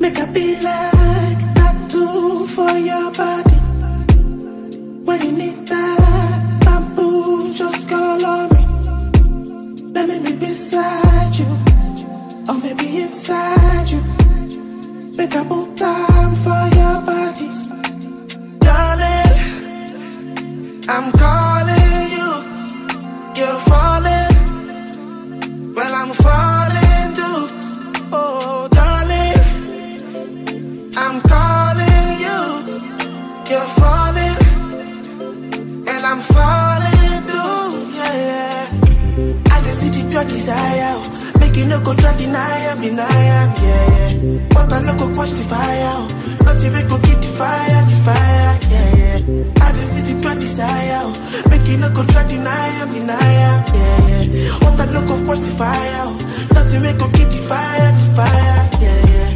Make a be like tattoo for your body. When you need that bamboo, just call on me. Let me be beside you, or maybe inside you. Make a boot I'm calling you, you're falling. Well, I'm falling too. Oh, darling, I'm calling you, you're falling. And I'm falling too, yeah, yeah. I can see the pure desire. Make you no go try deny am, deny am, yeah. But I no go quench the fire. oh. Not even go keep the fire, the fire, yeah, I can see the pure desire. Make you no go try deny am, deny yeah, yeah. But I no go quench the fire. oh. make go keep the fire, the fire, yeah, yeah.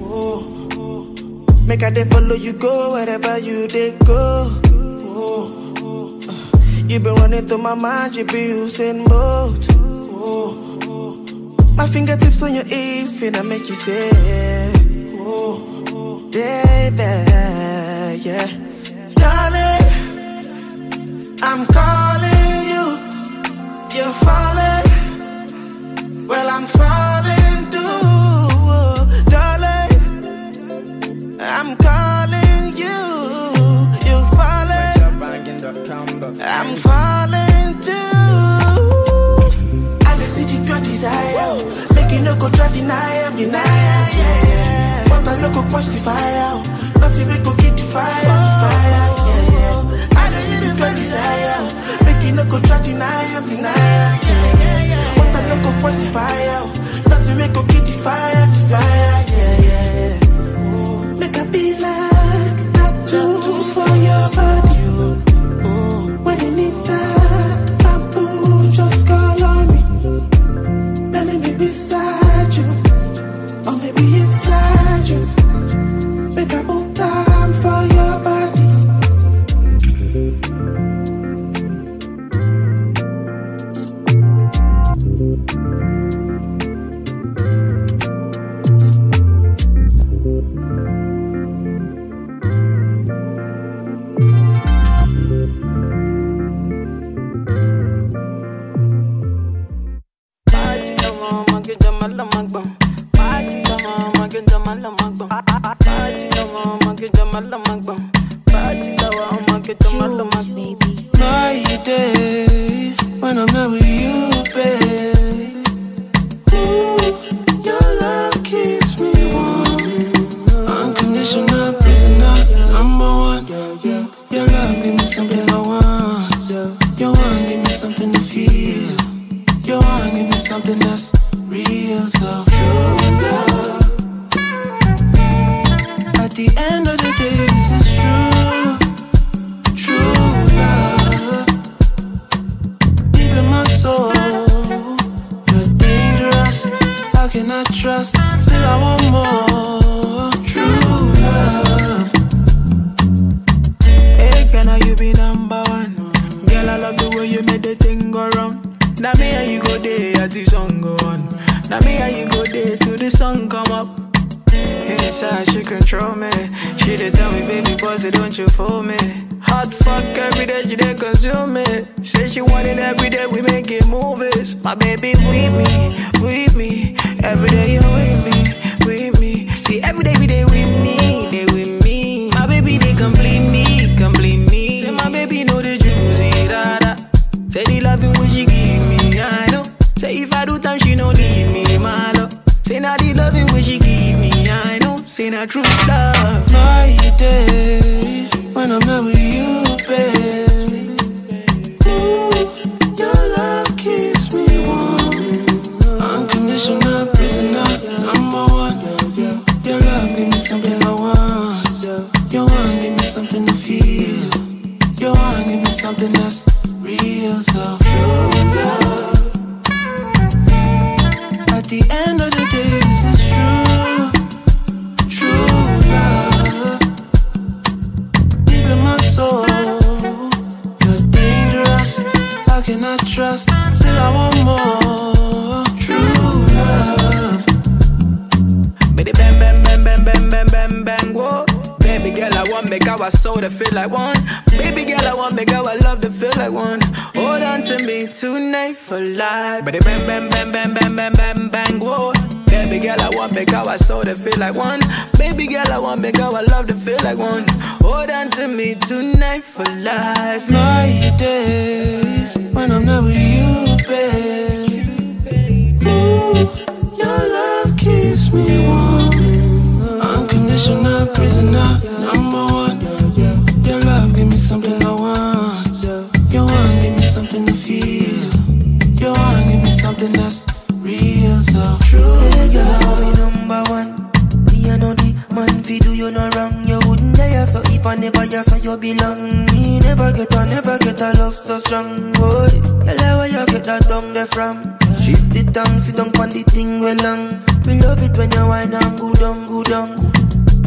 Oh, oh. Make I dey follow you go wherever you dey go. Oh, oh, uh. You been running through my mind, you be using both. Oh. My fingertips on your hips, finna make you say, oh, oh, baby, yeah. I'm calling you, you're falling. Well, I'm falling too, darling. I'm calling you, you're falling. I'm falling too. I can see the pure desire. Make you no go try deny deny yeah. But I no go quench the fire. Not even go me, baby, boss, don't you fool me. Hot fuck every day, she did consume me. Say she want it every day, we making movies. My baby with me, with me. Every day you with me, with me. See, every day, every day with me, they with me. My baby, they complete me, complete me. Say my baby know the juicy, eh, da da. Say the loving what she give me, I know. Say if I do time, she no leave me, my love. Say now the loving what she give me, I know. Say not true love. I'm not wouldn't so if I never you so you belong. Me never get a never get a love so strong, boy. Tell where you get that tongue there from. Shift the tongue, sit down on the thing well long. We love it when you whine and go down, go down.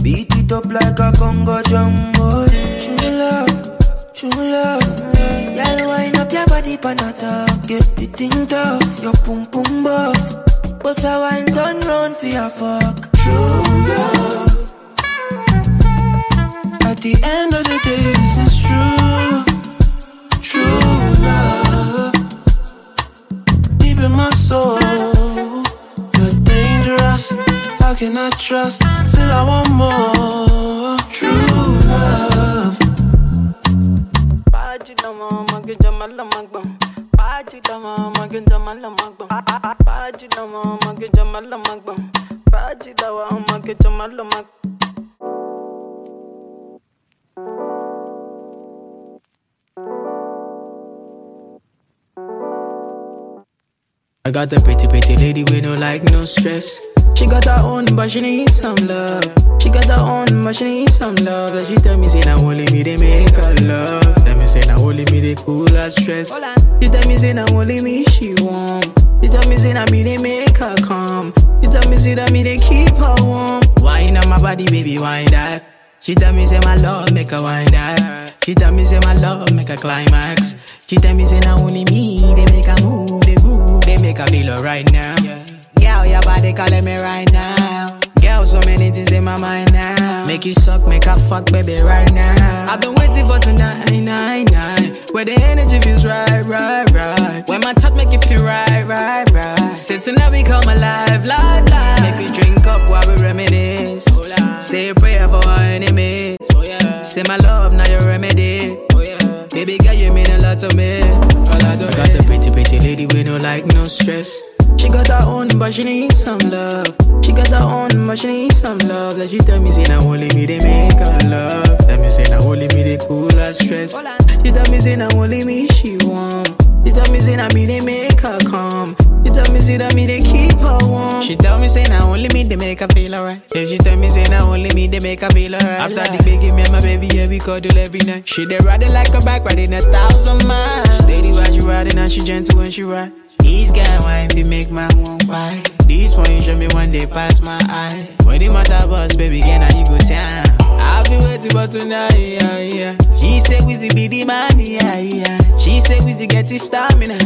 Beat it up like a Congo drum, boy. True love, true love. Y'all wind up your body pan a. Get the thing tough, your pum pum buff. Bust a wine done round for your fuck. True love. The end of the day, this is true. True love. Deep in my soul, you're dangerous. How can I trust? Still, I want more. True love. Paji dama mage jamala magbam. Paji dama mage jamala magbam. Paji dama mage jamala magbam. Paji dawa mage jamala magbam. I got the pretty, pretty lady with no like, no stress. She got her own, but she need some love. She got her own, but she need some love. And she tell me, say, now only me, they make her love. Tell me, say, now only me, they cool her stress. She tell me, say, now only me, she warm. She tell me, say, now me, they make her calm. She tell me, say, that me, they keep her warm. Wine on my body, baby, wine that. She tell me, say, my love, make her wine that. She tell me, say, my love, make her climax. She tell me, say, now only me, they make her move, they move, they make her feel right now. Girl, your body calling me right now. Girl, so many things in my mind now. Make you suck, make a fuck, baby, right now. I've been waiting for tonight, nine, nine. Where the energy feels right, right, right. When my touch make you feel right, right, right. Say tonight we come alive, live, live. Make we drink up while we reminisce. Say a prayer for our enemies. Say my love, now your remedy. Baby girl, you mean a lot to me. Like, no stress. She got her own, but she need some love. She got her own, but she need some love. Like she tell me, say, now only me, they make her love. Tell me, say, now only me, they cool her stress. She tell me, say, now only me, she want. She tell me, say, now me, they make her calm. She tell me, say, now me, they keep her warm. She tell me, say, now only me, they make her feel alright. Yeah, she tell me, say, now only me, they make her feel alright. After the baby, me and my baby, yeah, we cuddle every night. She they riding like a bike, riding a thousand miles. Steady while she riding, and she gentle when she ride. These guy wine be make my one why. This one you show me one day pass my eye. When the matter bus, baby, again now you go down. I'll be waiting for tonight, yeah, yeah. She say Wizzy be the man, yeah, yeah. She say Wizzy get his stamina.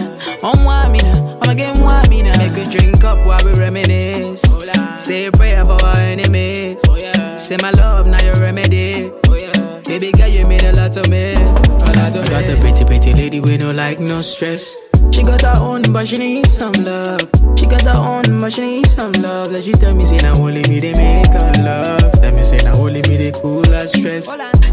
On one me now, I'm again me now. Make a drink up while we reminisce. Oh, say a prayer for our enemies. Oh, say my love, now your remedy. Oh, baby girl, you mean a lot to me. A lot to me. Got the pretty, pretty lady with no like, no stress. She got her own, but she need some love. She got her own, but she need some love. Like she tell me, say, now only me, they make her love. Tell me, say, now only me, they cool her stress.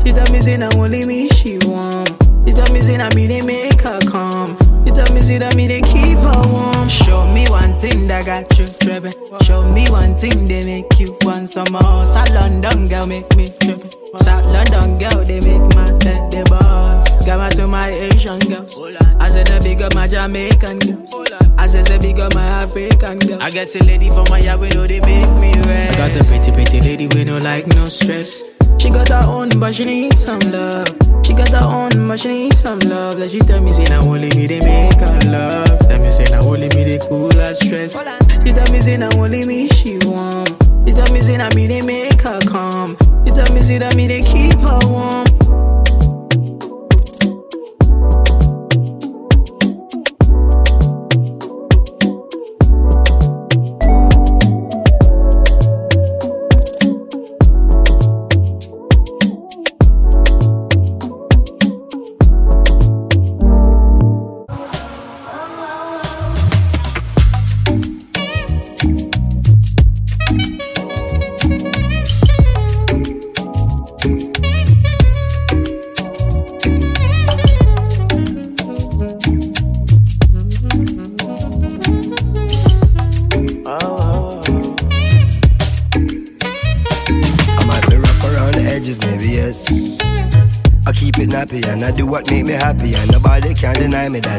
She tell me, say, now only me, she want. She tell me, say, now me, they make her calm. She tell me, see that me, they keep her warm. Show me one thing that got you tripping. Show me one thing they make you want some more. South London girl make me tripping. South London girl, they make my head the boss. Got my to my Asian girls. I said the big up my Jamaican girls. I said the big up my African girls. I guess a lady from my yard, we know they make me red. I got the pretty, pretty lady with no like, no stress. She got her own, but she need some love. She got her own, but she need some love. Like she tell me, say, now only me, they make her love. Tell me, say, now only me, they cool her stress. She tell me, say, now only me, she warm. She tell me, say, now me, they make her calm. She tell me, say, that me, they keep her warm.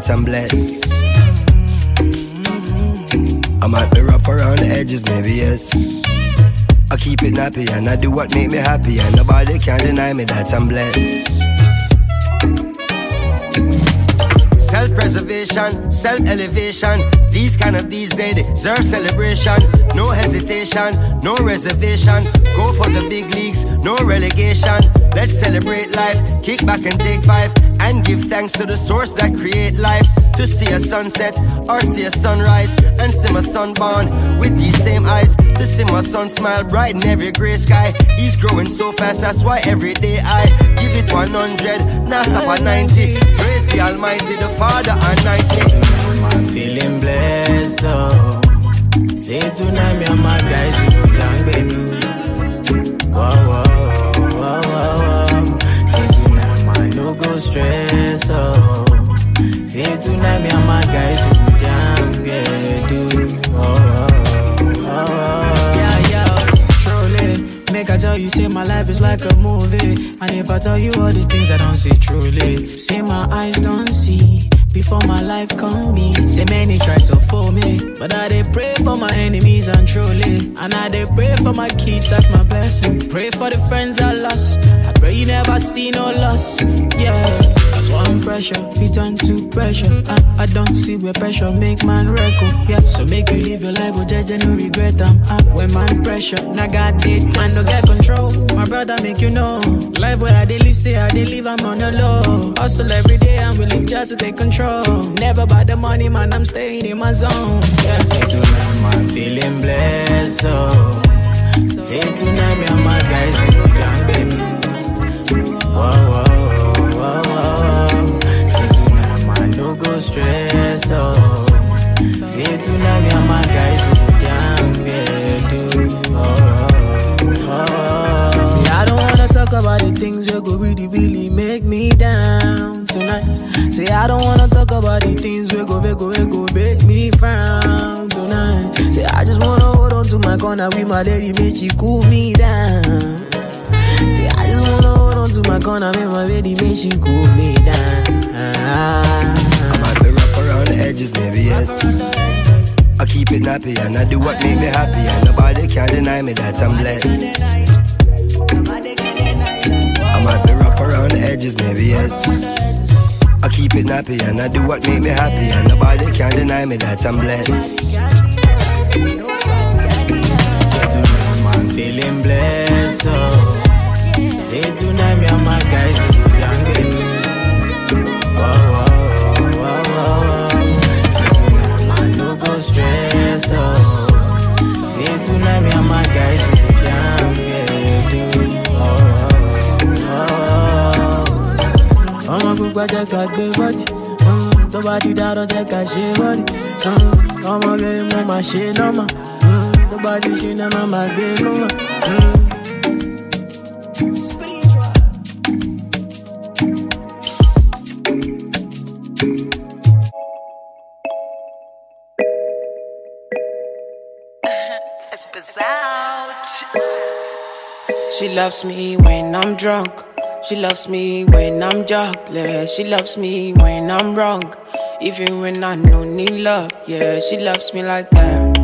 That I'm blessed. I might be rough around the edges, maybe yes. I keep it nappy and I do what make me happy, and nobody can deny me that I'm blessed. Self preservation, self elevation. These kind of these days deserve celebration. No hesitation, no reservation. Go for the big leagues, no relegation. Let's celebrate life, kick back and take five, and give thanks to the source that create life. To see a sunset or see a sunrise, and see my son born with these same eyes. To see my son smile bright in every gray sky. He's growing so fast, that's why every day I give it 100, now stop at 90. Praise the Almighty, the Father and 90. I'm feeling blessed, oh. Say tonight, me and my guys, we go down, baby. No stress, oh. Say tonight, me and my guys, we go down, yeah, do. Oh, oh, oh, oh. Yeah, yeah, truly. Make I tell you, say my life is like a movie. And if I tell you all these things, I don't see truly. Say my eyes don't see. Before my life come be, say many try to fool me, but I dey pray for my enemies and truly, and I dey pray for my kids, that's my blessing. Pray for the friends I lost, I pray you never see no loss, yeah. One pressure, fit turn to pressure. I, I don't see where pressure make man record, yeah. So make you live your life, oh jeje, no regret am. Uh, when man pressure, now got it. man no get control. My brother make you know, life where I dey live, say I dey live, I'm on the low. Hustle every day, I'm willing just to take control. Never buy the money, man, I'm staying in my zone. Yeah, say tonight, man, feeling blessed, oh. Say tonight, me and my guys, we down, baby. Whoa, whoa, stress, oh. Guys, we go down, yeah, do. Oh, oh, oh. See, I don't wanna talk about the things that go really, really make me down tonight. Say, I don't wanna talk about the things that go make, go, go make me frown tonight. Say, I just wanna hold on to my corner with my lady, make she cool me down. Say, I just wanna hold on to my corner with my lady, make she cool me down. Edges, maybe yes. I keep it nappy and I do what make me happy, and nobody can deny me that I'm blessed. I might be rough around the edges, maybe yes. I keep it nappy and I do what make me happy, and nobody can deny me that I'm blessed. Feeling blessed, oh. Say tonight, me and my guys, go down, baby. Whoa, Me and my guys, we go down, yeah, do. Oh, oh, oh. gbé bọ́dì mm, tó bá ti dárọ́ jẹ́ ká ṣe bọ́dì ọmọ bẹ́ẹ̀ mo máa ṣe nọ́mà tó bá ti ṣe nọ́mà máa gbé nọ́mà. She loves me when I'm drunk. She loves me when I'm jobless. She loves me when I'm wrong. Even when I no need love. Yeah, she loves me like that.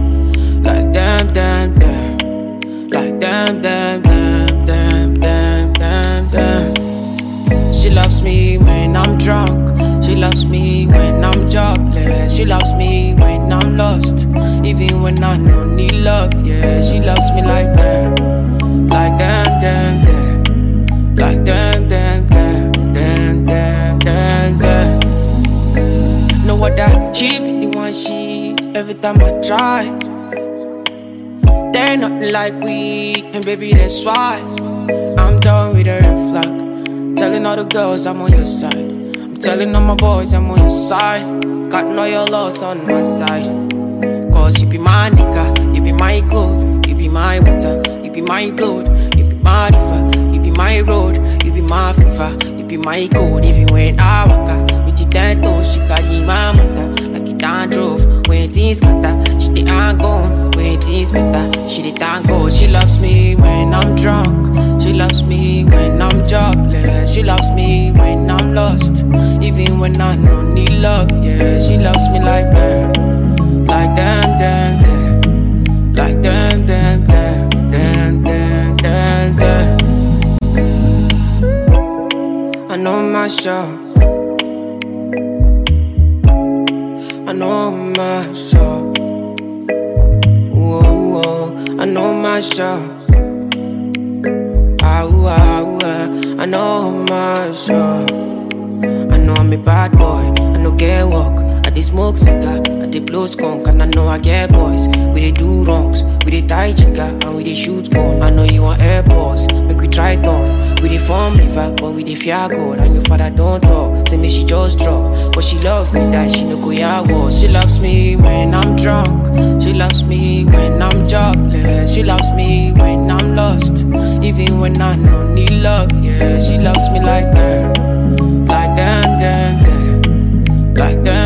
Like damn, damn, damn. Like damn, damn, damn, damn, damn, damn, damn. She loves me when I'm drunk. She loves me when I'm jobless. She loves me when I'm lost. Even when I no need love. Yeah, she loves me like that. Like damn, damn, damn. Like damn, damn, damn, damn, damn, damn, damn. No other be the one she every time I try. They're nothing like we, and baby that's why I'm done with the red flag. Telling all the girls I'm on your side. I'm telling all my boys I'm on your side. Got know your loss on my side. Cause you be my nigga, you be my gold, you be my water, be my gold, you be my river, you be my road, you be my fever, you be my code. Even when I walk out, with your ten toes, she carry my mother like it drove. When things matter, she the hang on. When things better, she the thank God. She loves me when I'm drunk, she loves me when I'm jobless, she loves me when I'm lost. Even when I don't need love, yeah, she loves me like that. Like damn, damn, damn. Like damn, damn, know my shot. I know my shot. Whoa, whoa, I know my shot. Ah, ooh, ah, ooh, ah. I know my shot. I know I'm a bad boy. I know get work. I dey smoke cigar. I dey blow skunk. And I know I get boys. We dey do wrongs. We dey tie chica. And we dey shoot gun. I know you want airports. Try turn. We dey form liver. But we dey fear God. And your father don't talk. Say me she just drop. But she love me that she no go ya war. She loves me when I'm drunk. She loves me when I'm jobless. She loves me when I'm lost. Even when I don't need love. Yeah, she loves me like that. Like damn, damn, damn. Like damn,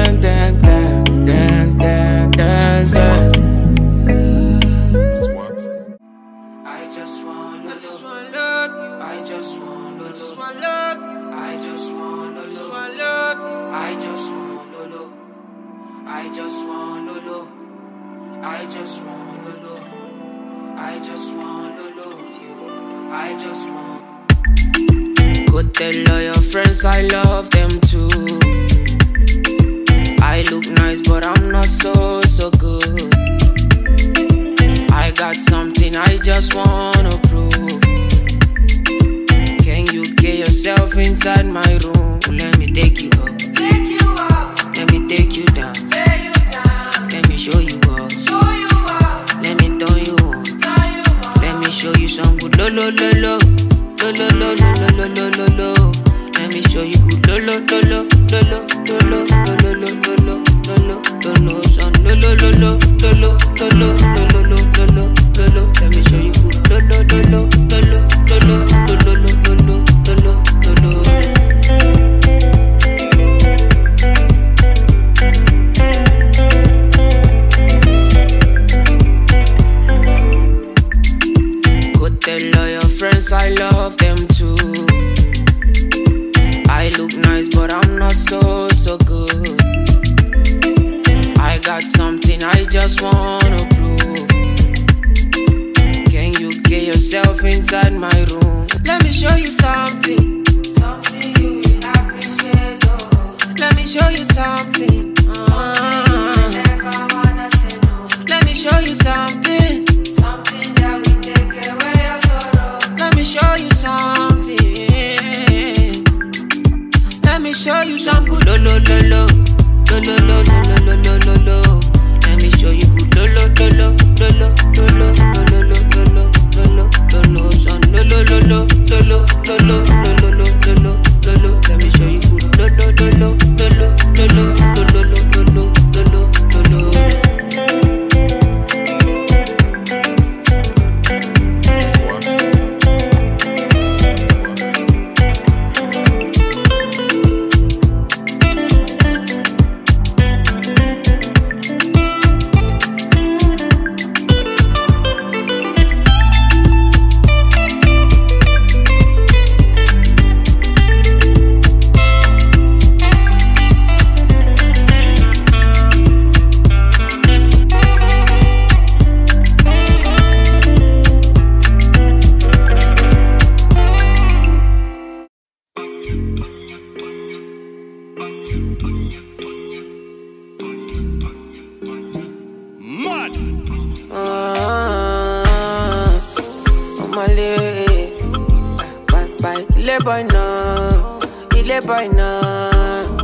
bye ile boy now, ile boy now.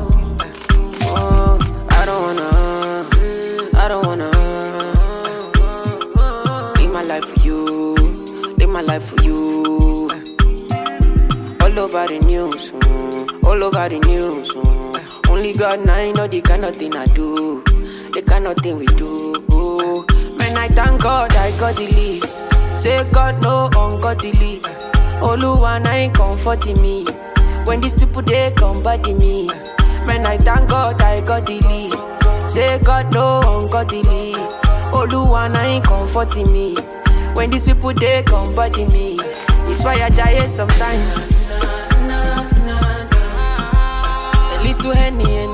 Oh, I don't wanna, I don't wanna. Live my life for you, live my life for you. All over the news, mm, all over the news. mm. Only God now know the kind of thing I do, the kind of thing we do. Man, I thank God I got the lead. Say God no ungodly. Oluwa na ain't comforting me. When these people they come body me. Man, I thank God I got the lead. Say God no ungodly. Oluwa na ain't comforting me. When these people they come body me. It's why I die sometimes. Oh,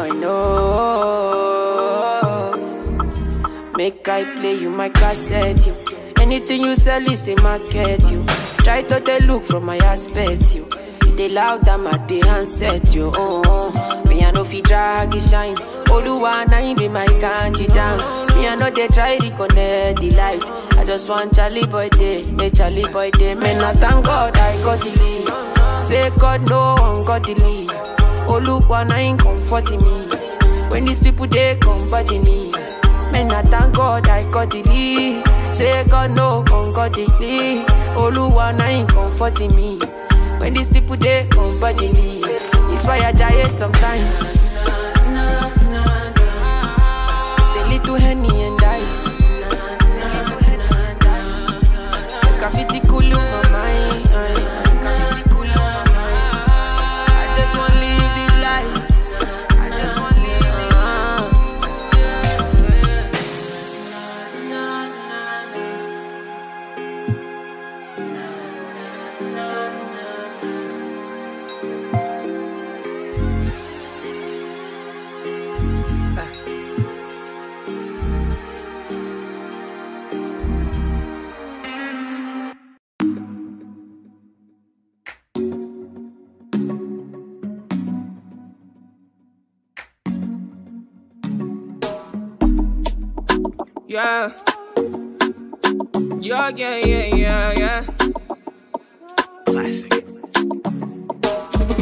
boy, no. Make I play you my cassette, you. Anything you sell is a market, you. Try to they look from my aspect, you. They loud them at the handset, you. Oh. Me I know fi drag it shine. Oluwa na him be my kanji down. Me I know they try to connect the light. I just want Charlie boy day, make Charlie boy day. Man, I thank God I got the lead. Say God no one got the lead. Oluwa na him comforting me. When these people they come body me. Man, I thank God I got lead. Say God no lead. Oluwa na him comforting me. When these people they come body me. It's why I die sometimes. The little henny and ice. Like a Yeah. Yeah, yeah, yeah, yeah, yeah. Classic.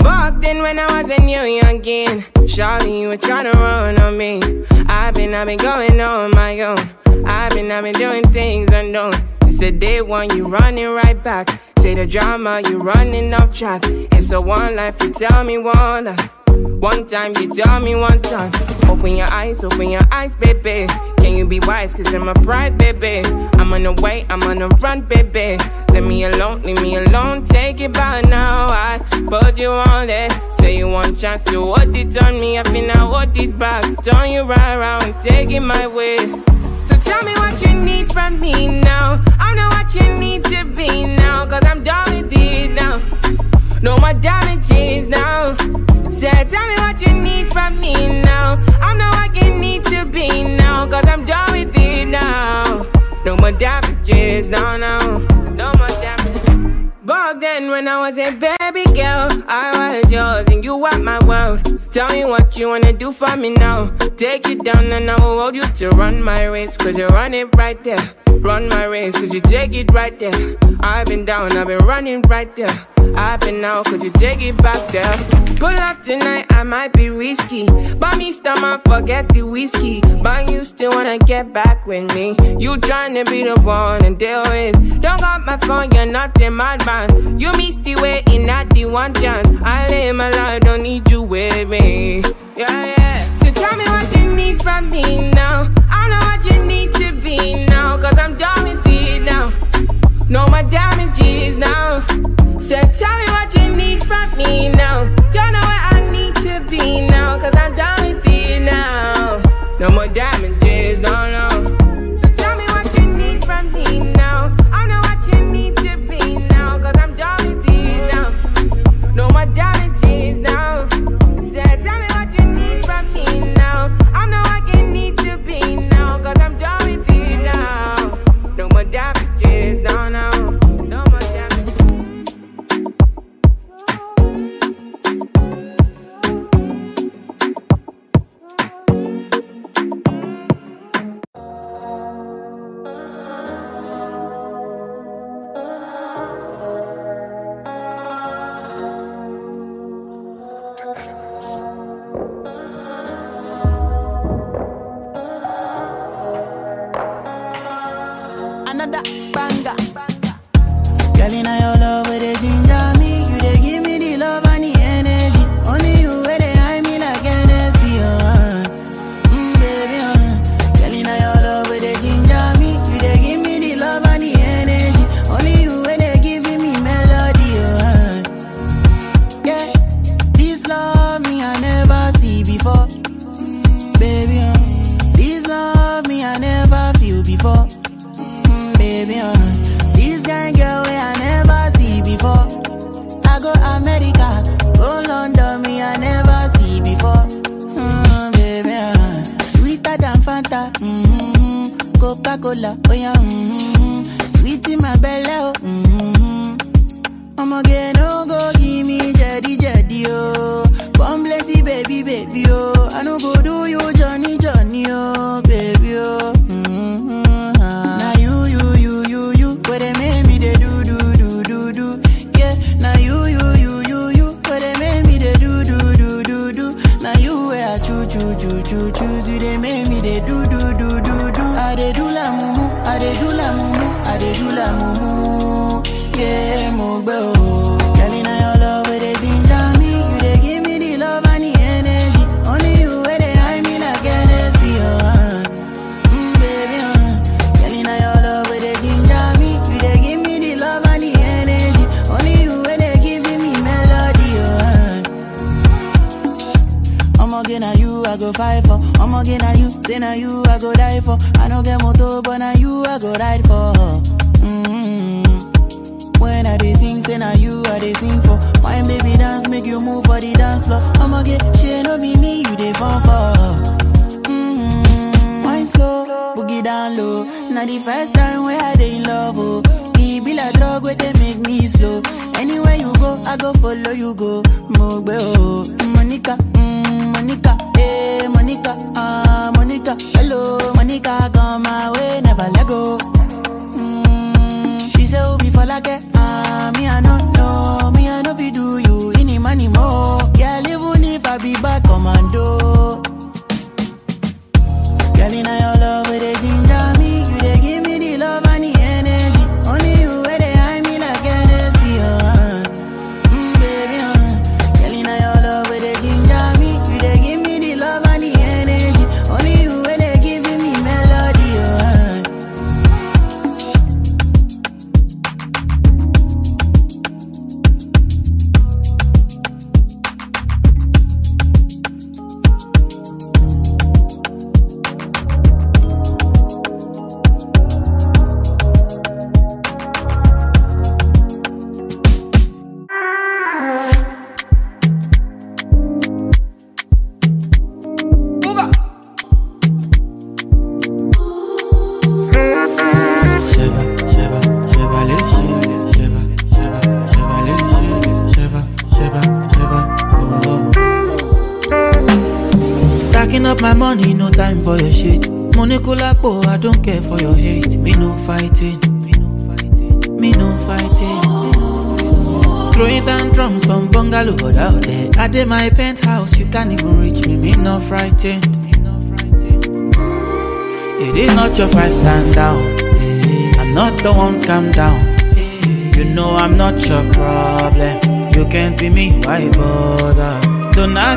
Back then when I was a new youngin', Charlie, you were trying to run on me. I've been, I've been going on my own. I've been, I've been doing things unknown. It's the day one, you running right back. Say the drama, you running off track. It's a one life, you tell me one life. One time, you tell me one time. Open your eyes, open your eyes, baby. Can you be wise? Cause I'm a pride, baby. I'm on the way, I'm on the run, baby. Leave me alone, leave me alone. Take it by now. I put you on it. Say you want chance to hold it on me. I feel I hold it back. Turn you right around, take it my way. So tell me what you need from me now. I know what you need to be now. Cause I'm done with it now. No more damages now. Say, tell me what you need from me now. I know what you need to be now. Cause I'm done with it now. No more damages, no, no. No more damages. Back then, when I was a baby girl, I was yours and you were my world. Tell me what you wanna do for me now. Take you down and I will hold you to run my race. Cause you run it right there. Run my race, cause you take it right there. I've been down, I've been running right there. I've been out, could you take it back there? Pull up tonight, I might be risky. But me stomach, forget the whiskey. But you still wanna get back with me. You tryna be the one and deal with. Don't got my phone, you're not a madman. You missed the way in not the one chance. I live my life, don't need you with me. Yeah, yeah. So tell me what you need from me now. I know what you need to be now. Cause I'm done with it now. No more damages now. So tell me what you need from me now. You know where I need to be now. Cause I'm done with it now. No more damages, no, no. So tell me what you need from me now. I know what you need to be now. Cause I'm with it now. No more. So tell me what you need from me now. I you need to be now. Cause I'm with it now. No more no. No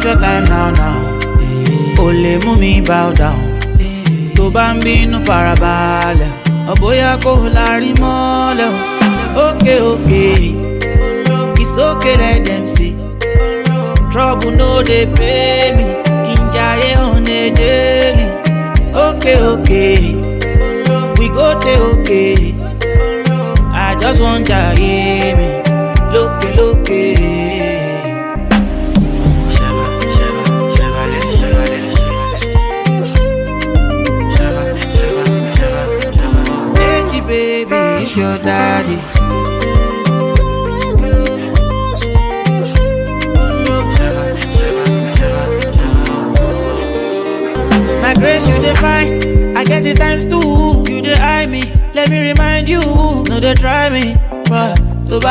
not your time now now. Ó lè mú mi bow down. Tó bá ń bínú farabalẹ̀, ọ̀bóyá kò lárí mọ́lẹ̀ o. Ókè ókè, ìsókè let dem say. Trouble no dey pay me, kí n jayé on a daily. Ókè ókè, we go dey okay. I just wan jayé.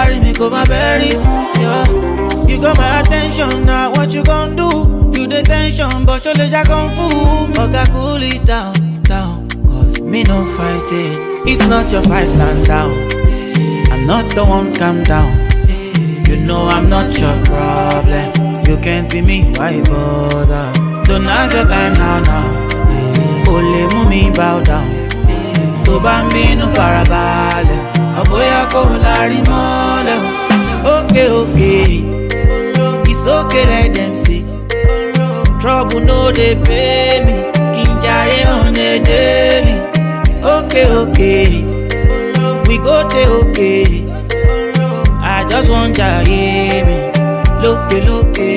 carry me go my berry. Yeah. You got my attention now, what you gon' do? You the tension, but surely I kung fu. Oga, cool it down, down, cause me no fighting. It's not your fight, stand down. I'm not the one, calm down. You know I'm not your problem. You can't be me, why bother? Don't have your time now, now. Only mú mi bow down. Tó bá ń bínú farabalẹ̀. bóyá kò lárí mọ́lẹ̀ o. Òkè òkè ìsókè let dem say. Trouble no dey pay me. Kí n jayé on a daily. Òkè òkè we go dey òkè I just wan jayé mi. Lókè lókè.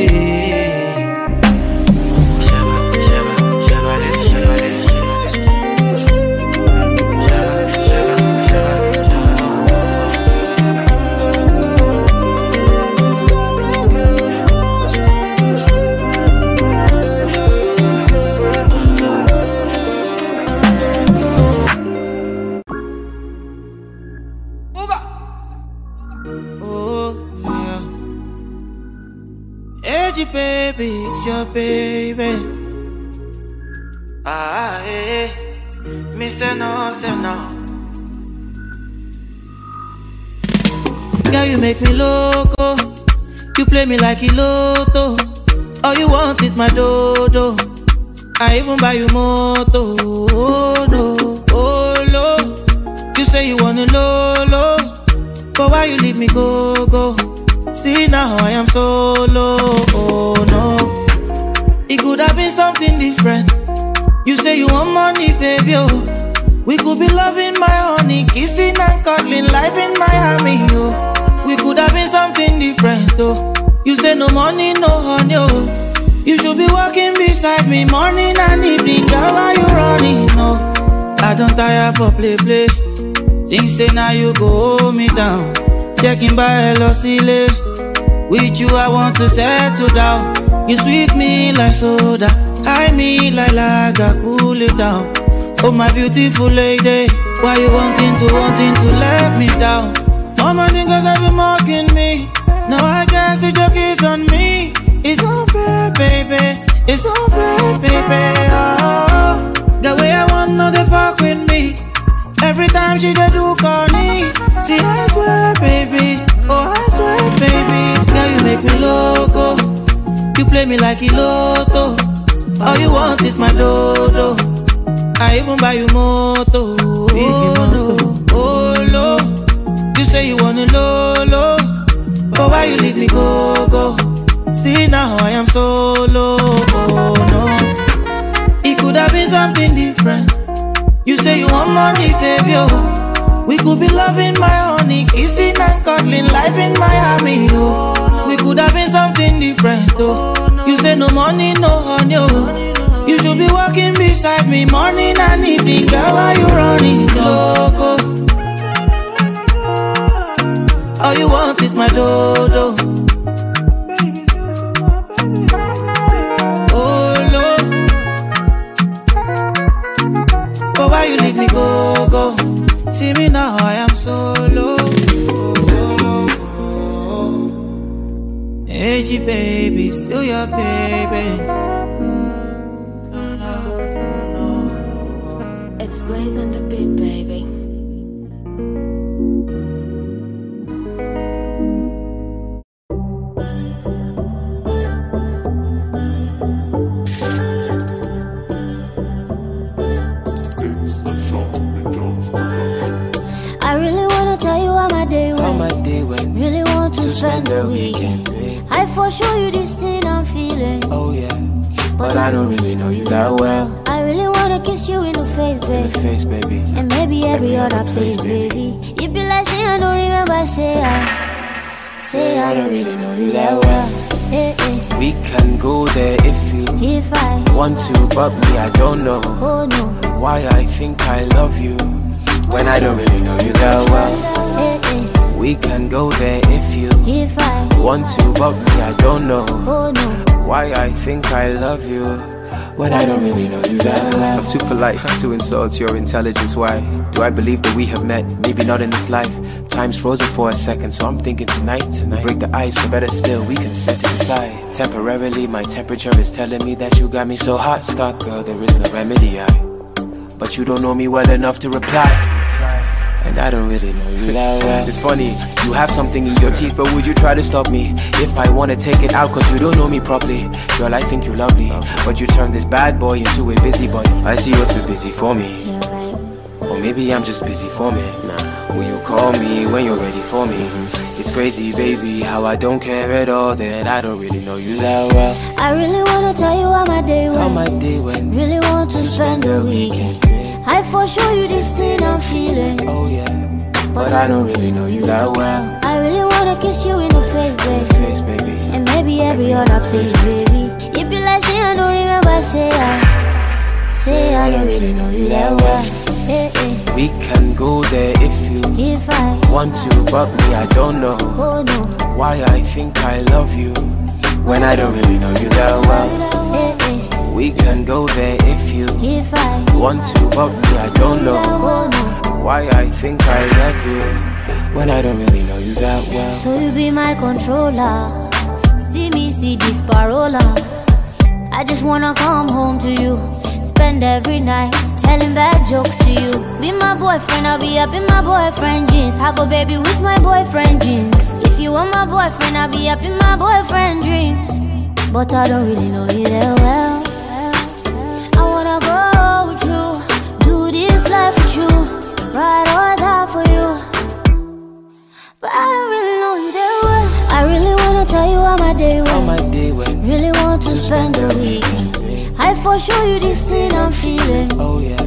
Girl, you make me loco. You play me like a lotto. All you want is my dodo. I even buy you moto. Oh no, oh no. You say you wanna lolo, but why you leave me go go? See now I am solo. Oh no, it could have been something different. You say you want money, baby. Oh. We could be loving my honey, kissing and cuddling, life in Miami. Oh. Something different. Oh. You say no money, no honey. Oh. You should be walking beside me morning and evening. Girl, why you running? No, I don't tire for play play. Things say now you go hold me down. Checking by hello silly. With you I want to settle down. You sweet me like soda, high me like lager, cool it down. Oh my beautiful lady, why you wanting to wanting to let me down? All my niggas have been mocking me. Now I guess the joke is on me. It's unfair, baby. It's unfair, baby. Oh, the way I want, no, they fuck with me. Every time she dey do corny. See, I swear, baby. Oh, I swear, baby. Girl, you make me loco. You play me like a lotto. All you want is my dodo. I even buy you moto. Oh, no. Oh, say you wanna lolo. But why you leave me go, go? See now I am solo. Oh no, it could have been something different. You say you want money, baby. Oh, we could be loving my honey, kissing and cuddling, life in Miami. Oh, we could have been something different. Oh, you say no money, no honey. Oh, you should be walking beside me morning and evening. Girl, why you running loco? Want is Polite to insult your intelligence. Why do I believe that we have met? Maybe not in this life. Time's frozen for a second, so I'm thinking tonight. We break the ice, or better still, we can set it aside. Temporarily, my temperature is telling me that you got me so hot. Stop, girl, there is no remedy. I, but you don't know me well enough to reply. And I don't really know you that well. It's funny, you have something in your teeth, but would you try to stop me? If I wanna take it out, cause you don't know me properly. Girl, I think you're lovely, but you turn this bad boy into a busybody. I see you're too busy for me. Or maybe I'm just busy for me. Will you call me when you're ready for me? It's crazy, baby, how I don't care at all that I don't really know you that well. I really wanna tell you how my day went. How my day went. Really want to, spend the weekend. I for sure you this thing I'm feeling. Oh yeah, but I don't really know you that well. I really wanna kiss you in the face, baby. Face, baby. And maybe every other place, baby. It be like say I don't remember, say I. Say I I don't really know you that well. Hey, hey. We can go there if you If I, want to, but me, I don't know oh no. why I think I love you when I don't really know you that well. Hey. We can go there if you If I, want to, but me, I don't know why I think I love you when I don't really know you that well. So you be my controller. See me, see this parola. I just wanna come home to you. Spend every night telling bad jokes to you. Be my boyfriend, I'll be up in my boyfriend jeans. Have a baby with my boyfriend jeans. If you want my boyfriend, I'll be up in my boyfriend dreams. But I don't really know you that well. You, ride or die for you. But I don't really know you that well. I really wanna tell you how my day went. On my day when Really want to spend the weekend. I for sure you this thing I'm feeling. Oh yeah,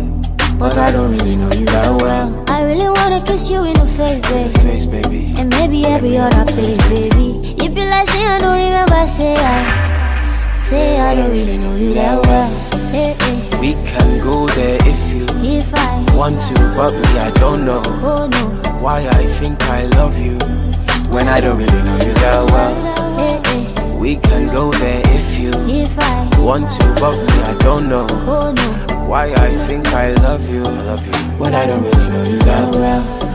But I don't really know you that well. I really wanna kiss you in the face, baby. The face baby. And maybe every other place, baby. It be like say I don't remember, say I. Say I don't really know you that well. Hey, hey. We can go there if you If I, want to, but me I don't know oh no. why I think I love you when I don't really know you that well. Hey, hey. We can go there if you If I, want to, but me I don't know oh no. why I think I love you when I don't really know you that well.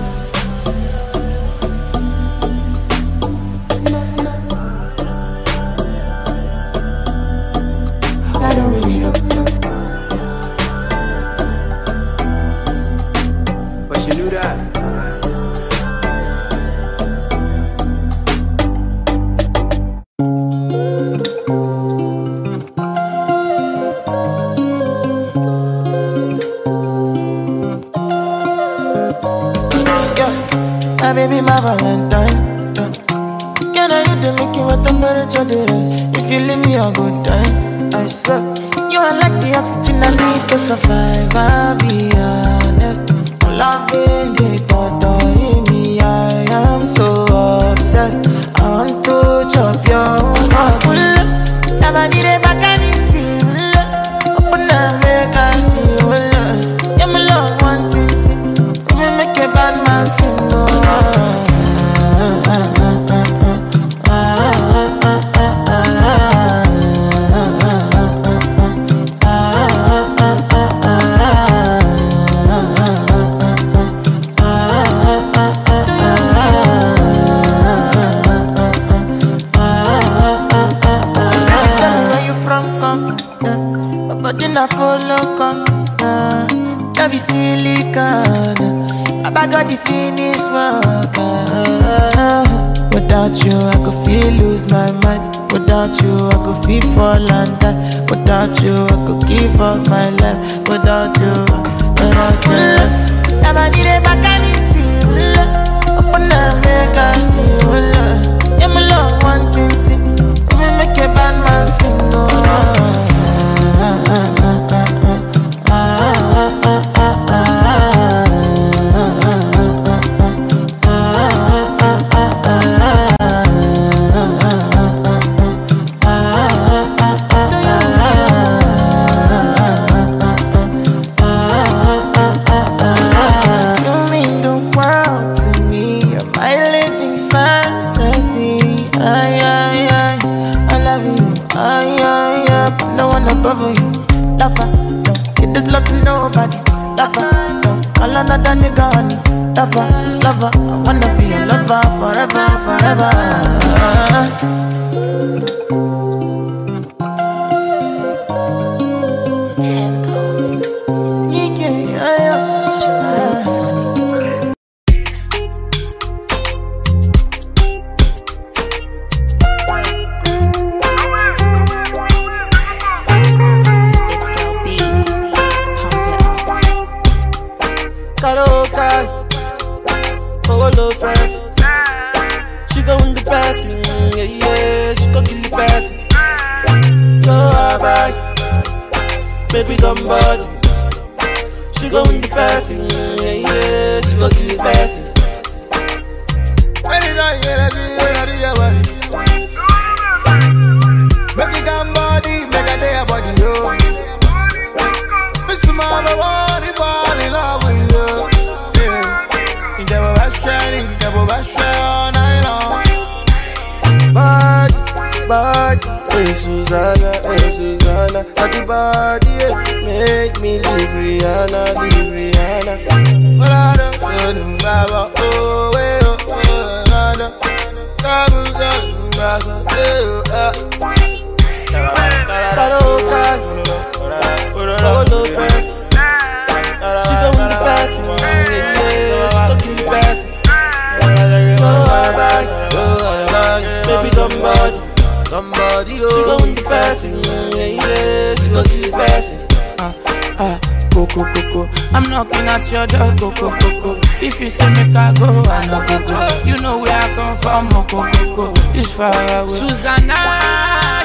somebody, oh. She go win the person, yeah, yeah. She go kill the person. Ah, ah. Coco, coco, I'm knocking at your door, coco, coco. If you say me I go, I know go. You know where I come from, oh, coco, coco. It's far away. Susanna,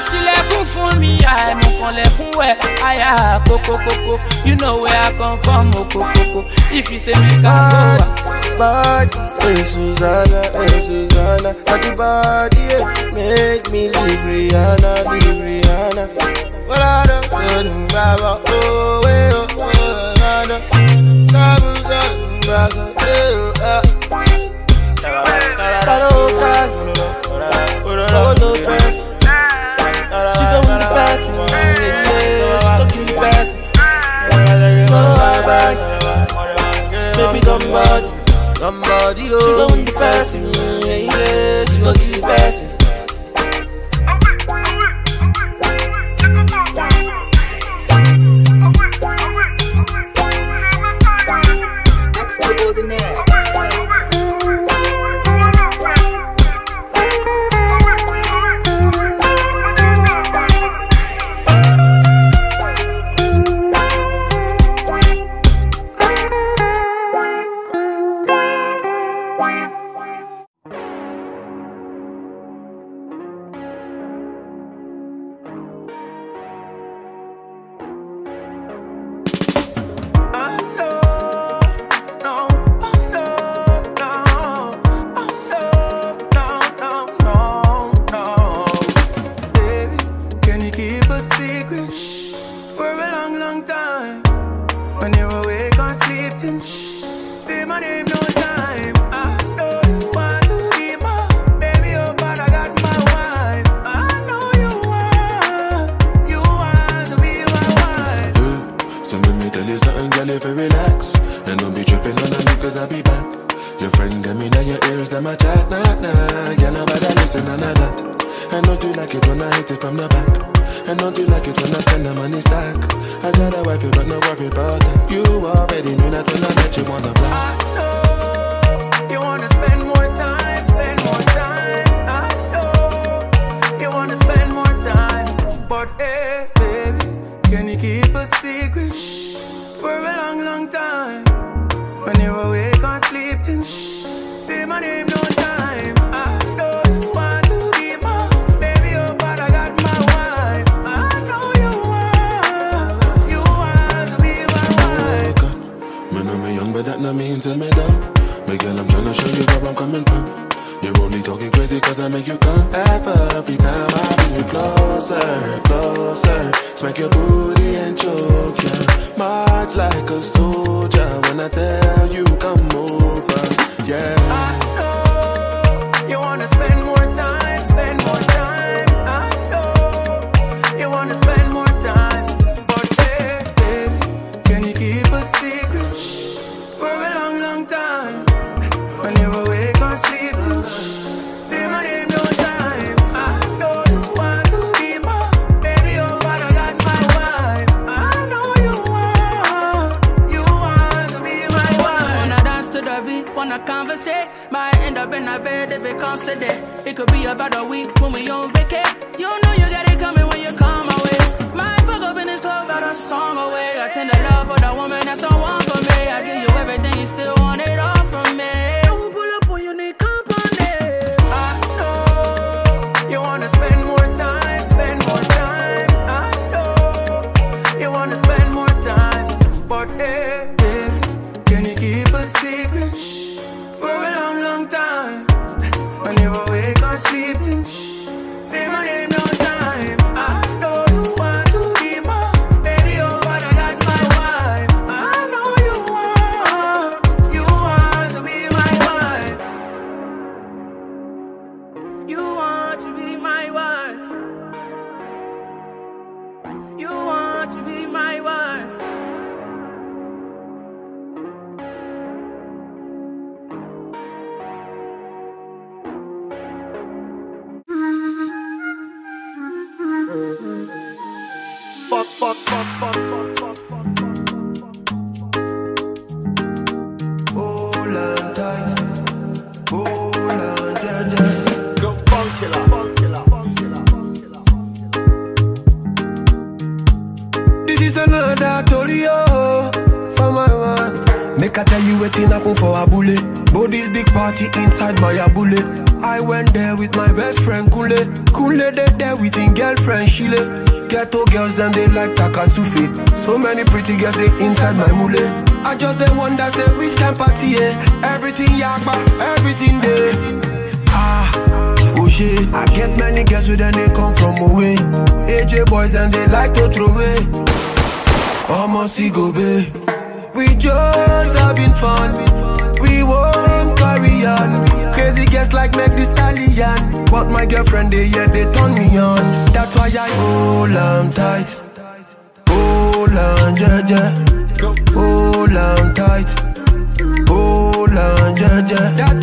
she lekun fun me, I mo kon lekun we, aya, coco, coco. You know where I come from, oh, coco, coco. If you say me I go, I... body. Hey Susanna, hey Susanna, at the body, make me leave Rihanna, leave Rihanna. Well, I don't Baba, oh, hey, oh, oh, I don't know, oh, ah. Oh, no. She don't want it. Yeah, she don't me pass. No, Baby, come body. Somebody, oh. She gon' the person, yeah, yeah. She gon' give the person.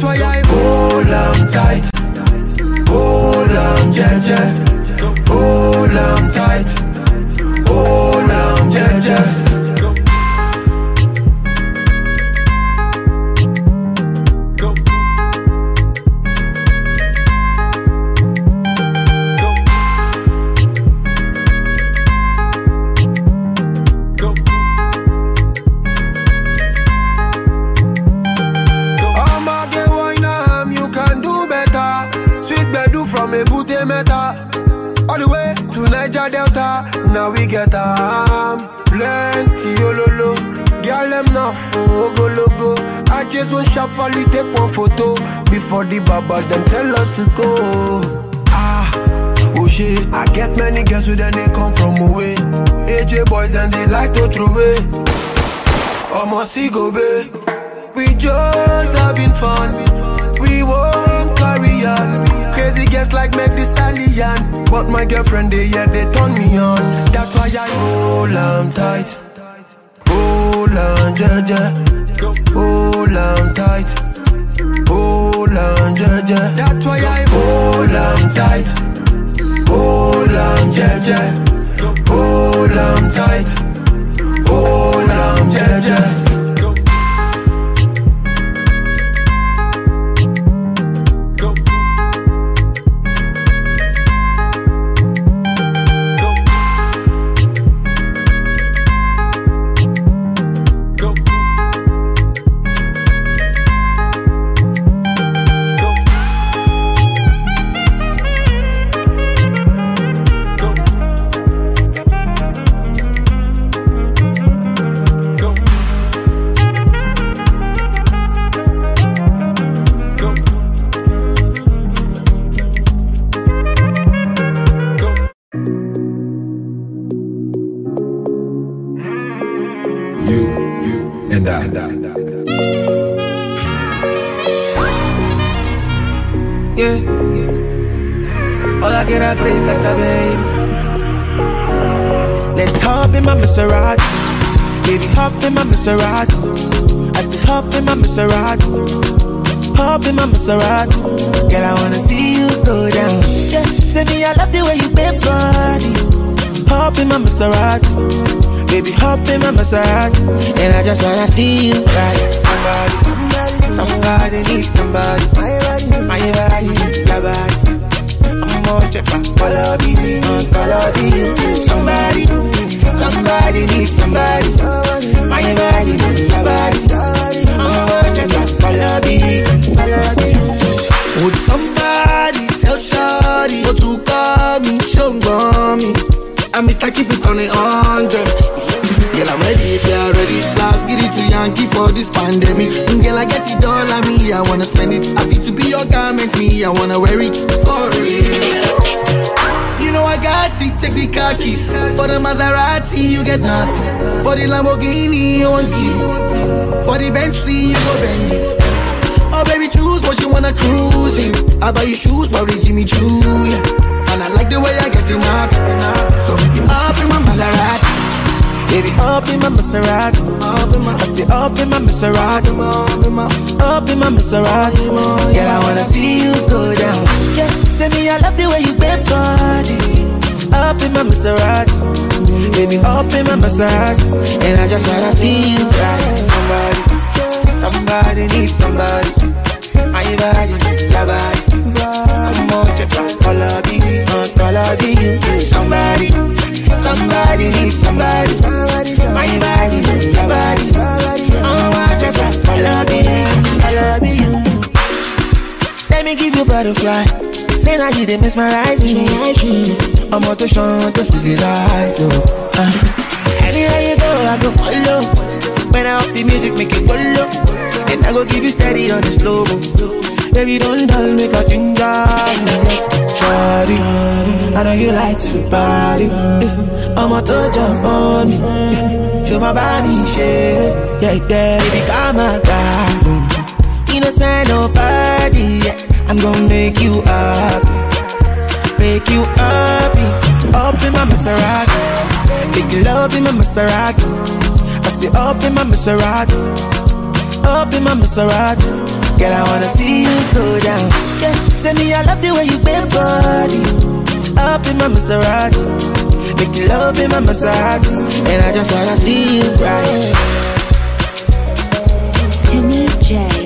Why I hold on tight. Hold on, yeah, yeah. Hold on tight. Hold on, yeah, yeah. Now we get am. Plenty ololo. Girl, them not for logo. I just want sharply take one photo. Before the baba, them tell us to go. Ah, oh shit. I get many girls with them, they come from away. AJ boys, then they like to throw away. Almost see go be. We just having fun. We won't carry on. Crazy guests like make the stallion. But my girlfriend, they yeah, they turn me on. That's why I hold on tight. Hold on, yeah, yeah. Hold on tight. Hold on, yeah, yeah. That's why I hold on tight. Hold on, yeah, yeah. Hold on tight. Hold on, yeah, yeah. Hola, get a baby. Let's hop in my Maserati. Baby, hop in my Maserati. I said, hop in my Maserati. Hop in my Maserati. Girl, I wanna see you go down. Yeah. Say me, I love the way you bend body. Hop in my Maserati. Baby, hop in my Maserati. And I just wanna see you ride. Somebody, somebody, somebody need somebody. My body, your body. I'm gonna check my color, be color, be Somebody, somebody need somebody. My body, your body. I'm gonna check my color, be color, be Would somebody tell Shawty what to call me? Show me. I'm Mr. Keep it on a hundred. Girl, I'm ready if you're ready. Last get it to Yankee for this pandemic. Mm, Girl, I get it all on me. I wanna spend it. I feel to be your garment, me. I wanna wear it for real. You know I got it, take the car keys. For the Maserati, you get nothing. For the Lamborghini, you want give. For the Bentley, you go bend it. Oh baby, choose what you wanna cruise in. I buy you shoes, probably Jimmy Choo. Yeah. And I like the way I get it out. So make it up in my Maserati. Baby, up in my Maserati. I say up in my Maserati. Up in my Maserati. Girl, I wanna see you go down. Yeah, say me, I love the way you bend body. Up in my Maserati. Baby, up in my Maserati. And I just wanna see you ride. Somebody, somebody needs somebody. Mesmerize me. I'm out to show to civilize. Oh. Uh. Anywhere you go, I go follow. When I up the music, make it go low. And I go give you steady on the slow. Baby, don't dull, make a ginger. Shawty, I know you like to party. I'm out to jump on me. Show my body, shit. Yeah, yeah, baby, come on, God. Innocent, nobody. Yeah. I'm gonna make you up, make you happy. Up in my Maserati, make you love in my Maserati. I say up in my Maserati, up in my Maserati. Girl, I wanna see you go down. Yeah, say me I love the way you bend body. Up in my Maserati, make you love in my Maserati, and I just wanna see you right. Timmy J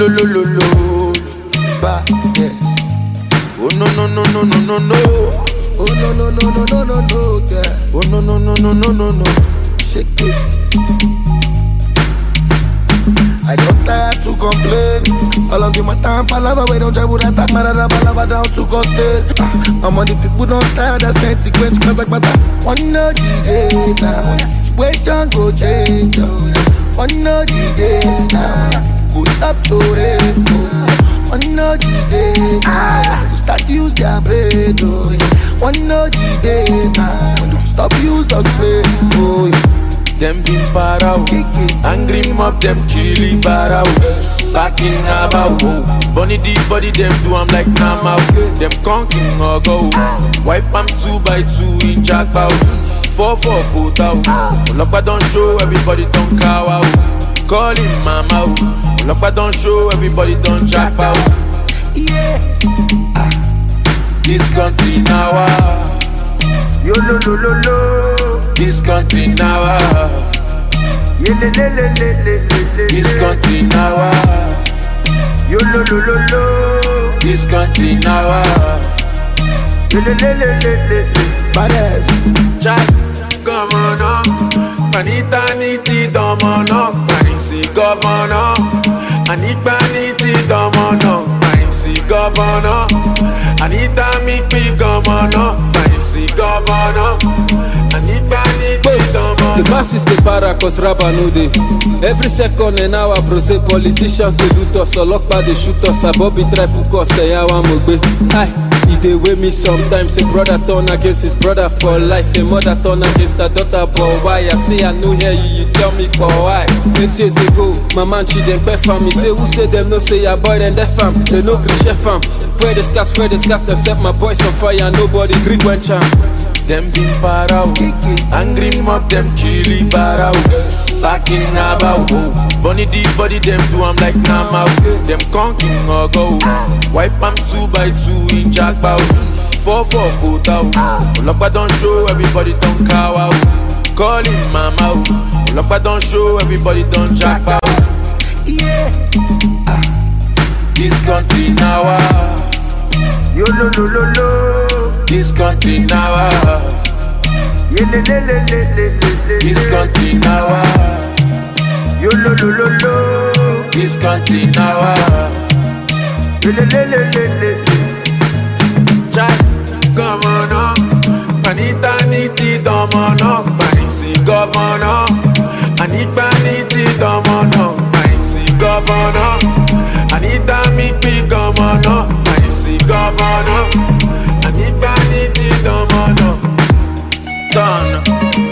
lo lo lo lo. Ba, yes. Oh no no no no no no no. Oh no no no no no no no, yeah. Oh no no no no no no no. Shake it. I don't tire to complain. All of you my time, palava, we don't travel that time, marada, palava down to. Ah, I'm on the people don't tire, that's consequence, like matter. One no day now, situation go change. oh. One no day now, stop to it. oh. One no the day now, start use their brain. Oh, yeah. One no the day now, stop use your brain. Oh, yeah. Them been para o. Angry mob, them killing para o. Back in about Bunny the body, them do I'm like Nama o. Them conking or go. Wipe am two by two in jackpot. Four four quota o. Olokpa don't show, everybody don't cow. Call him mama o. Don't show, everybody don't jackpot. Yeah. This country now. ah. Yo lo lo lo lo. This country now. ah. Ye le le le le le le. This country now. ah. Yo lo lo lo lo. This country now. ah. Ye le le le le le le. Badass. Chai, governor, panita niti domono, panisi governor, anikpa niti domono, panisi governor, anita mikpi governor, panisi governor, anikpa niti The domono. masses dey para cause rapper no dey. Every second and hour bro say politicians dey loot us, ọlọ́pàá dey shoot us, abobi try put us ẹ̀yà wa mo gbé. Hi, e dey wey me sometimes, a brother turn against his brother for life, a mother turn against her daughter but why? I say I no hear you, you tell me but why? Eight years ago, my man Chidempe fam, Me say who say them no say your boy dem def fam they no gree chef am. Spread the scars, spread the scars, and set my boys on fire, nobody gree when am. Them been para o, angry mob them killing para o. Back in about Bunny the body them do I'm like Nama o. Them conking or go. Wipe am two by two in jackpot. Four four quota o. Olokpa don't show everybody don't cow o. Call him mama o. Olokpa don't show everybody don't jackpot. Yeah. This country now ah. Yo lo lo lo lo. This country now ah. Ye le le le le le le le. This country now ah. Yo lo lo lo lo. This country now ah. Ye le le le le le le. Chai, governor, panita niti domono, panisi governor, anipa niti domono, panisi governor, anita mipi governor, panisi governor, anipa niti domono. Done,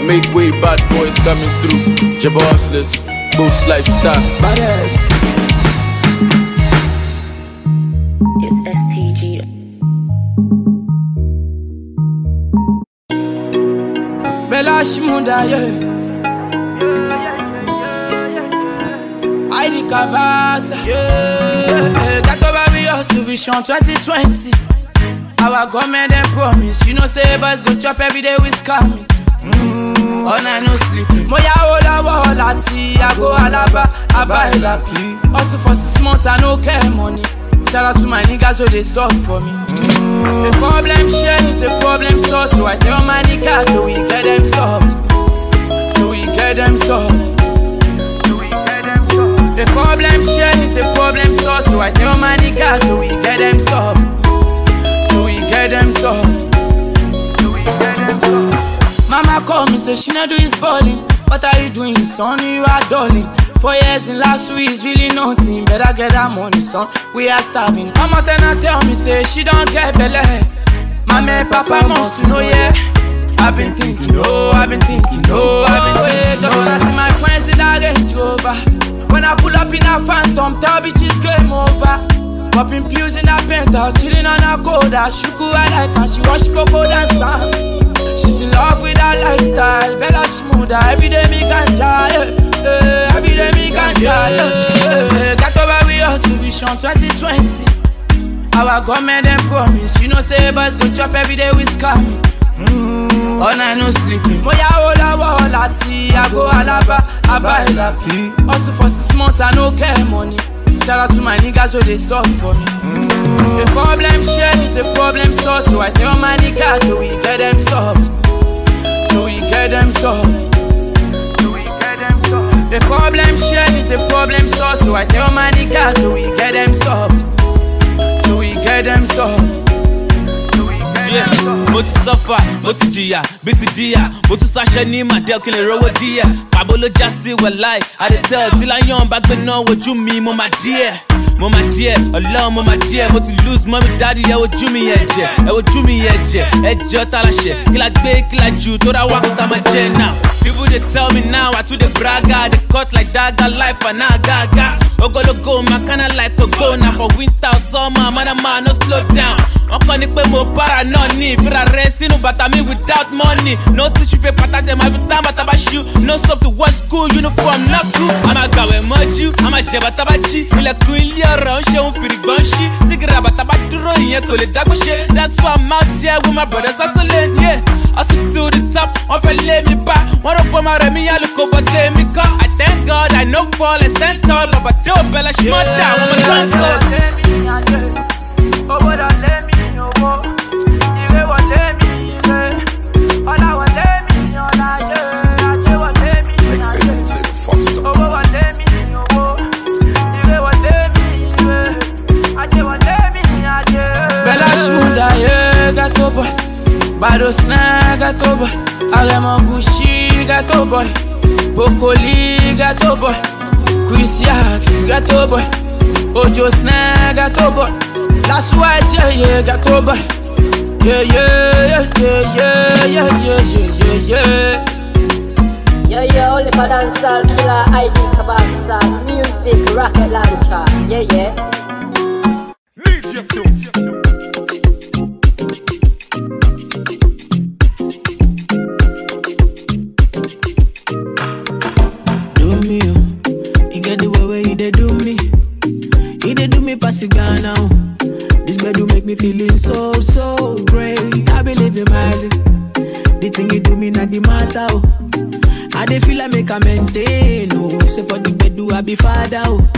make way, bad boys coming through, Jabossless, boost lifestyle. Badass. It's STG. Bella Shmurda, yeah. Heidi Kabasa, yeah. Got over me, hustle 2020. Our government them promise, you know, say boys go chop every day with scamming. Mm, all night no sleep. Moya Mo yáwó lọ́wọ́ láti àgọ́ alábá, àbá ìlàpì. Hustle for six months, I no care money. Shout out to my niggas so they stop for me. The problem share is a problem solved, so I tell my niggas so we get them solved. So we get them solved. The problem share is a problem solved, so I tell my niggas so we get them solved. Get them solved. Mama call me, say she not do his balling. What are you doing, son? You are darling. Four years in last week is really nothing. Better get that money, son. We are starving. Mama then I tell me, say she don't get belly. Mama and Papa must know, yeah. I've been thinking, oh, I've been thinking, oh, I've been oh, thinking. Just oh. wanna see my friends in that Range Rover. When I pull up in a phantom, tell bitches game over. Popping pills in a penthouse, chilling on a coda. Shuku I like her, she wash cocoa and sand. She's in love with her lifestyle, Bella Shmuda. Every day me ganja, yeah. yeah. Every day me ganja, yeah. yeah. Got over with us, Vision 2020. Our government them promise, you know say boys go chop every day with scamming. Mm, all night no sleeping. Mo yáwó lọ́wọ́ láti àgọ́ alábá, àbá ìlàpì. Hustle for six months, I no care money. Shout out to my niggas so they stop for me. The problem share is a problem solved, so I tell my niggas so we get them solved. So we get them solved. The problem share is a problem solved, so I tell my niggas so we get them solved. So we get them solved. Yeah, mo ti sọ́fà mo ti jìyà bí ti díyà mo tún ṣaṣẹ́ ní màdẹ́ọ̀ kí lè rówó díẹ̀. Pàbó ló já sí wẹ̀láì àdètẹ́ tí láyọ̀n bá gbé náà wojú mi mo máa díẹ̀ mo máa díẹ̀ ọlọ́run mo máa díẹ̀ mo ti lose mọ́mí dáàdi ẹ wojú mi yẹn jẹ ẹ wojú mi yẹn jẹ ẹ jẹ́ ọ́tá láṣẹ kí la gbé kí la jù tó dá wákàtà máa jẹ náà. People they tell me now I too the bragga They cut like dagger life and now gaga Ogologo my kinda like a go Now for winter summer man a man no slow down. Wọ́n kọ́ ni pé mo para náà ní ìfira rẹ̀ sínú bàtà mi without money. No tissue paper tàṣẹ máa fi tán bàtà bá ṣú No soap to wash school uniform náà kú A máa gbàwẹ̀ mọ́jú, a máa jẹ bàtà bá jí Ilẹ̀kùn ilé ọ̀rọ̀ ń ṣe òun fìrìgbọ́n ṣí Sígìrì bàtà bá dúró ìyẹn kò lè dágbó That's why I'm out here with my yeah. Hustle to the top, wọ́n fẹ́ lé mi bá Wọ́n rò pọ́ máa rẹ̀ mí yálò kó bọ́ kọ́ I thank God I no fall and stand tall Ọba tí ò bẹ̀rẹ̀ ṣe mọ́ dà wọ́n mọ̀ tó ń sọ. Owó dọ̀ lé mi owó, ire wọ̀ lé mi Bado Snare, gato boy, Aremo Gucci, gato boy, Bokoli, gato boy, Chris Yax, gato boy, Ojo Snare, gato boy. That's why I tell you, got over. Yeah, yeah, yeah, yeah, yeah, yeah, yeah, yeah, yeah. Yo, yo, only for dancehall killer, ID Cabasa, music, rocket launcher. Yeah, yeah. DJ Tunez. Father, oh.